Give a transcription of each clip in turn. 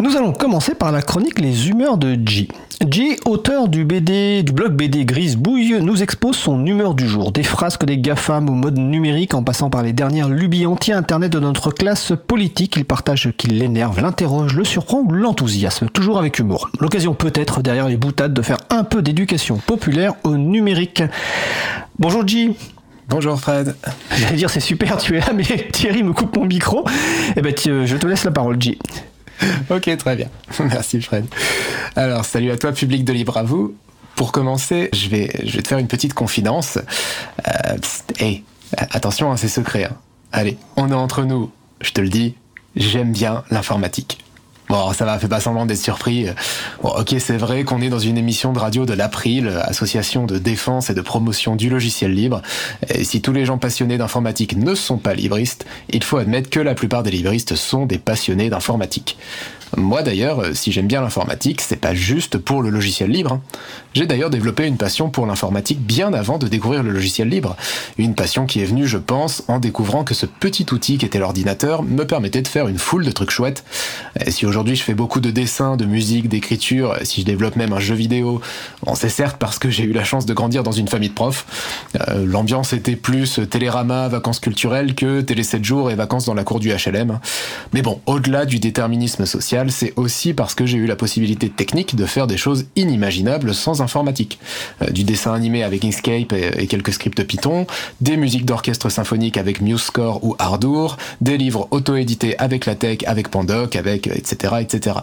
Nous allons commencer par la chronique Les humeurs de G. G, auteur du BD, du blog BD Grise Bouille, nous expose son humeur du jour. Des frasques des GAFAM au mode numérique en passant par les dernières lubies anti-internet de notre classe politique. Il partage ce qui l'énerve, l'interroge, le surprend ou l'enthousiasme, toujours avec humour. L'occasion peut-être derrière les boutades de faire un peu d'éducation populaire au numérique. Bonjour G. Bonjour Fred. J'allais dire c'est super, tu es là, mais Thierry me coupe mon micro. Eh ben, je te laisse la parole, G. ok, très bien. Merci Fred. Alors, salut à toi, public de Libre à vous. Pour commencer, je vais, je vais te faire une petite confidence. Euh, hey, attention, hein, c'est secret. Hein. Allez, on est entre nous. Je te le dis, j'aime bien l'informatique. Bon, ça va, fais pas semblant d'être surpris. Bon, ok, c'est vrai qu'on est dans une émission de radio de l'April, association de défense et de promotion du logiciel libre. Et si tous les gens passionnés d'informatique ne sont pas libristes, il faut admettre que la plupart des libristes sont des passionnés d'informatique. Moi d'ailleurs, euh, si j'aime bien l'informatique, c'est pas juste pour le logiciel libre. Hein. J'ai d'ailleurs développé une passion pour l'informatique bien avant de découvrir le logiciel libre. Une passion qui est venue, je pense, en découvrant que ce petit outil qui était l'ordinateur me permettait de faire une foule de trucs chouettes. Et si aujourd'hui je fais beaucoup de dessins, de musique, d'écriture, si je développe même un jeu vidéo, bon, c'est certes parce que j'ai eu la chance de grandir dans une famille de profs. Euh, l'ambiance était plus télérama, vacances culturelles que télé 7 jours et vacances dans la cour du HLM. Mais bon, au-delà du déterminisme social, c'est aussi parce que j'ai eu la possibilité technique de faire des choses inimaginables sans informatique. Euh, du dessin animé avec Inkscape et, quelques scripts Python, des musiques d'orchestre symphonique avec MuseScore ou Ardour, des livres auto-édités avec la tech, avec Pandoc, avec etc. etc.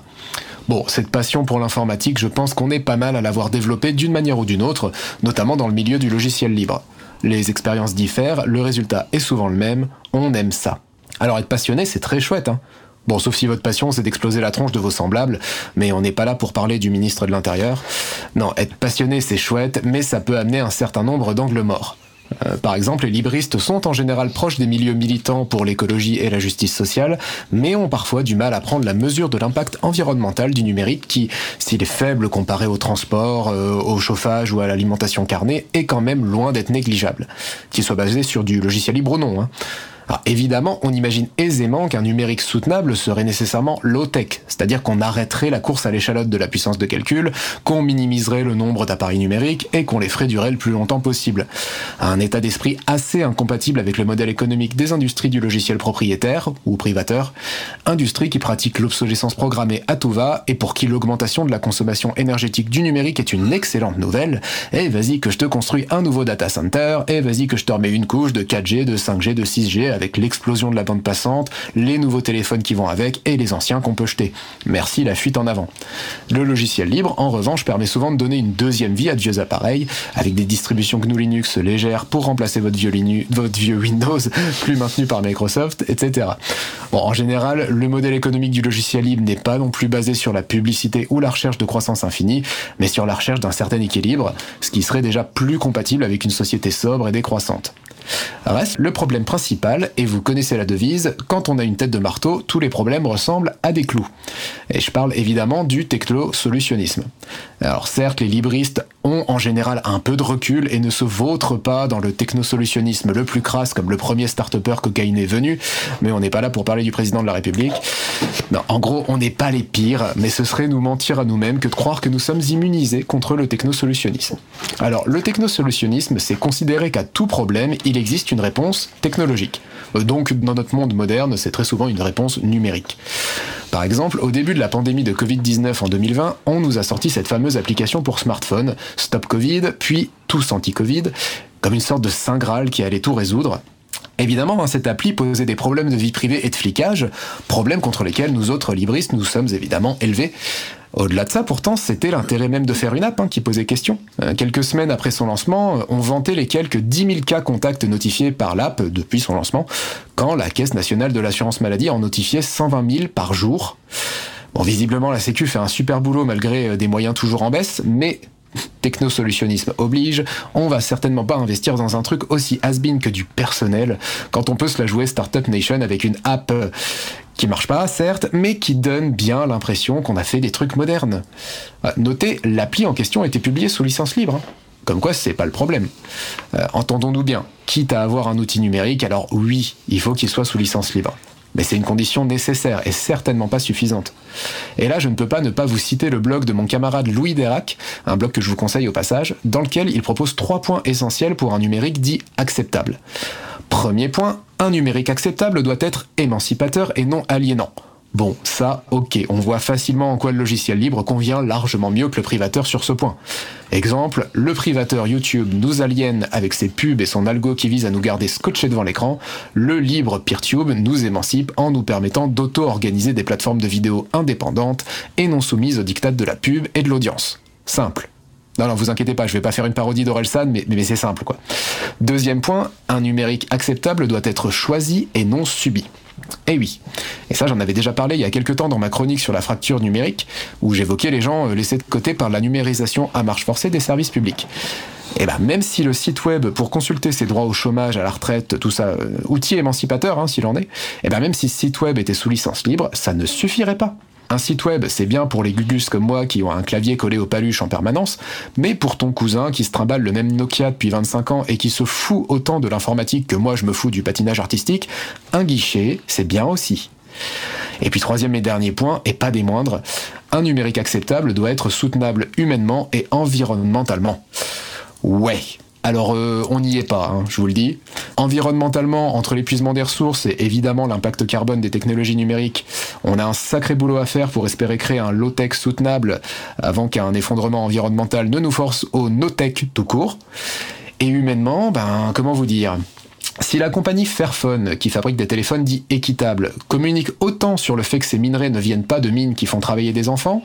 Bon, cette passion pour l'informatique, je pense qu'on est pas mal à l'avoir développée d'une manière ou d'une autre, notamment dans le milieu du logiciel libre. Les expériences diffèrent, le résultat est souvent le même, on aime ça. Alors être passionné, c'est très chouette, hein. Bon, sauf si votre passion c'est d'exploser la tronche de vos semblables, mais on n'est pas là pour parler du ministre de l'Intérieur. Non, être passionné c'est chouette, mais ça peut amener un certain nombre d'angles morts. Euh, par exemple, les libristes sont en général proches des milieux militants pour l'écologie et la justice sociale, mais ont parfois du mal à prendre la mesure de l'impact environnemental du numérique qui, s'il est faible comparé au transport, euh, au chauffage ou à l'alimentation carnée, est quand même loin d'être négligeable. Qu'il soit basé sur du logiciel libre ou non. Hein. Alors évidemment, on imagine aisément qu'un numérique soutenable serait nécessairement low-tech, c'est-à-dire qu'on arrêterait la course à l'échalote de la puissance de calcul, qu'on minimiserait le nombre d'appareils numériques et qu'on les ferait durer le plus longtemps possible. Un état d'esprit assez incompatible avec le modèle économique des industries du logiciel propriétaire ou privateur, industrie qui pratique l'obsolescence programmée à tout va et pour qui l'augmentation de la consommation énergétique du numérique est une excellente nouvelle. Et vas-y que je te construis un nouveau data center, et vas-y que je te remets une couche de 4G, de 5G, de 6G avec l'explosion de la bande passante, les nouveaux téléphones qui vont avec et les anciens qu'on peut jeter. Merci la fuite en avant. Le logiciel libre, en revanche, permet souvent de donner une deuxième vie à de vieux appareils, avec des distributions GNU Linux légères pour remplacer votre vieux, Windows, plus maintenu par Microsoft, etc. Bon, en général, le modèle économique du logiciel libre n'est pas non plus basé sur la publicité ou la recherche de croissance infinie, mais sur la recherche d'un certain équilibre, ce qui serait déjà plus compatible avec une société sobre et décroissante. Reste le problème principal, et vous connaissez la devise, quand on a une tête de marteau, tous les problèmes ressemblent à des clous. Et je parle évidemment du techno-solutionnisme. Alors certes, les libristes ont en général un peu de recul et ne se vautrent pas dans le technosolutionnisme le plus crasse comme le premier start-upper cocaïne est venu, mais on n'est pas là pour parler du président de la République. En gros, on n'est pas les pires, mais ce serait nous mentir à nous-mêmes que de croire que nous sommes immunisés contre le technosolutionnisme. Alors, le technosolutionnisme, c'est considérer qu'à tout problème, il existe une réponse technologique. Donc, dans notre monde moderne, c'est très souvent une réponse numérique. Par exemple, au début de la pandémie de Covid-19 en 2020, on nous a sorti cette fameuse application pour smartphone, Stop Covid, puis Tous Anti-Covid, comme une sorte de saint Graal qui allait tout résoudre. Évidemment, hein, cette appli posait des problèmes de vie privée et de flicage, problèmes contre lesquels nous autres libristes nous sommes évidemment élevés. Au-delà de ça, pourtant, c'était l'intérêt même de faire une app hein, qui posait question. Euh, quelques semaines après son lancement, on vantait les quelques 10 000 cas contacts notifiés par l'app depuis son lancement, quand la Caisse nationale de l'assurance maladie en notifiait 120 000 par jour. Bon, visiblement, la Sécu fait un super boulot malgré euh, des moyens toujours en baisse, mais technosolutionnisme oblige, on va certainement pas investir dans un truc aussi has-been que du personnel quand on peut se la jouer Startup Nation avec une app euh, qui marche pas, certes, mais qui donne bien l'impression qu'on a fait des trucs modernes. Euh, notez, l'appli en question a été publiée sous licence libre. Hein. Comme quoi, c'est pas le problème. Euh, entendons-nous bien. Quitte à avoir un outil numérique, alors oui, il faut qu'il soit sous licence libre. mais c'est une condition nécessaire et certainement pas suffisante. Et là, je ne peux pas ne pas vous citer le blog de mon camarade Louis Derac, un blog que je vous conseille au passage, dans lequel il propose trois points essentiels pour un numérique dit acceptable. Premier point, un numérique acceptable doit être émancipateur et non aliénant. Bon, ça, ok, on voit facilement en quoi le logiciel libre convient largement mieux que le privateur sur ce point. Exemple, le privateur YouTube nous aliène avec ses pubs et son algo qui vise à nous garder scotchés devant l'écran, le libre PeerTube nous émancipe en nous permettant d'auto-organiser des plateformes de vidéos indépendantes et non soumises aux dictats de la pub et de l'audience. Simple. Non, non, vous inquiétez pas, je vais pas faire une parodie d'Orelsan, mais, mais c'est simple, quoi. Deuxième point, un numérique acceptable doit être choisi et non subi. Eh oui. Et ça, j'en avais déjà parlé il y a quelques temps dans ma chronique sur la fracture numérique, où j'évoquais les gens euh, laissés de côté par la numérisation à marche forcée des services publics. Et ben, même si le site web pour consulter ses droits au chômage, à la retraite, tout ça, euh, outil émancipateur, hein, s'il en est, et ben, même si ce site web était sous licence libre, ça ne suffirait pas. Un site web, c'est bien pour les gugus comme moi qui ont un clavier collé au paluche en permanence, mais pour ton cousin qui se trimballe le même Nokia depuis 25 ans et qui se fout autant de l'informatique que moi je me fous du patinage artistique, un guichet, c'est bien aussi. Et puis troisième et dernier point, et pas des moindres, un numérique acceptable doit être soutenable humainement et environnementalement. Ouais, alors euh, on n'y est pas, hein, je vous le dis. Environnementalement, entre l'épuisement des ressources et évidemment l'impact carbone des technologies numériques, on a un sacré boulot à faire pour espérer créer un low-tech soutenable avant qu'un effondrement environnemental ne nous force au no-tech tout court. Et humainement, ben comment vous dire? Si la compagnie Fairphone, qui fabrique des téléphones dits équitables, communique autant sur le fait que ces minerais ne viennent pas de mines qui font travailler des enfants,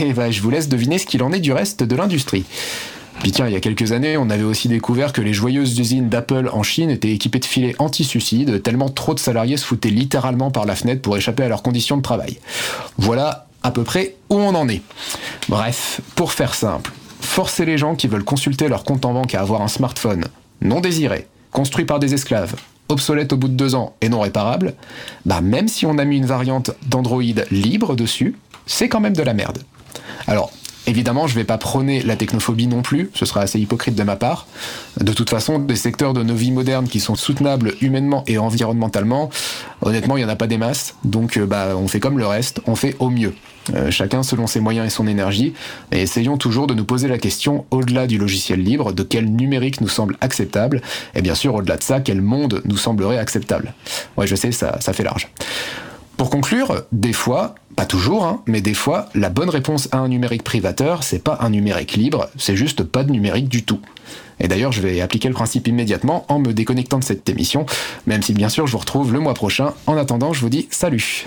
eh ben, je vous laisse deviner ce qu'il en est du reste de l'industrie. Puis tiens, il y a quelques années, on avait aussi découvert que les joyeuses usines d'Apple en Chine étaient équipées de filets anti-suicide, tellement trop de salariés se foutaient littéralement par la fenêtre pour échapper à leurs conditions de travail. Voilà à peu près où on en est. Bref, pour faire simple, forcer les gens qui veulent consulter leur compte en banque à avoir un smartphone non désiré, construit par des esclaves, obsolète au bout de deux ans et non réparable, bah même si on a mis une variante d'Android libre dessus, c'est quand même de la merde. Alors, Évidemment, je ne vais pas prôner la technophobie non plus, ce sera assez hypocrite de ma part. De toute façon, des secteurs de nos vies modernes qui sont soutenables humainement et environnementalement, honnêtement, il n'y en a pas des masses. Donc, euh, bah, on fait comme le reste, on fait au mieux. Euh, chacun selon ses moyens et son énergie, et essayons toujours de nous poser la question, au-delà du logiciel libre, de quel numérique nous semble acceptable, et bien sûr, au-delà de ça, quel monde nous semblerait acceptable? Ouais, je sais, ça, ça fait large. Pour conclure, des fois, pas toujours, hein, mais des fois, la bonne réponse à un numérique privateur, c'est pas un numérique libre, c'est juste pas de numérique du tout. Et d'ailleurs, je vais appliquer le principe immédiatement en me déconnectant de cette émission, même si bien sûr je vous retrouve le mois prochain. En attendant, je vous dis salut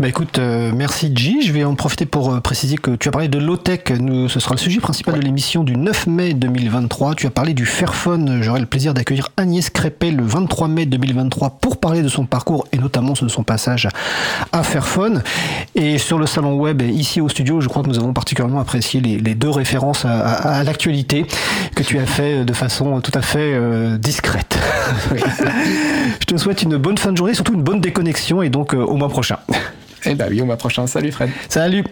bah écoute, euh, merci G. Je vais en profiter pour euh, préciser que tu as parlé de low-tech. Ce sera le sujet principal de l'émission du 9 mai 2023. Tu as parlé du Fairphone. J'aurai le plaisir d'accueillir Agnès Crépet le 23 mai 2023 pour parler de son parcours et notamment de son passage à Fairphone. Et sur le salon web, ici au studio, je crois que nous avons particulièrement apprécié les, deux références à, l'actualité que tu as fait de façon tout à fait euh, discrète. je te souhaite une bonne fin de journée, surtout une bonne déconnexion et donc au mois prochain. Eh ben oui, au mois prochain. Salut Fred. Salut.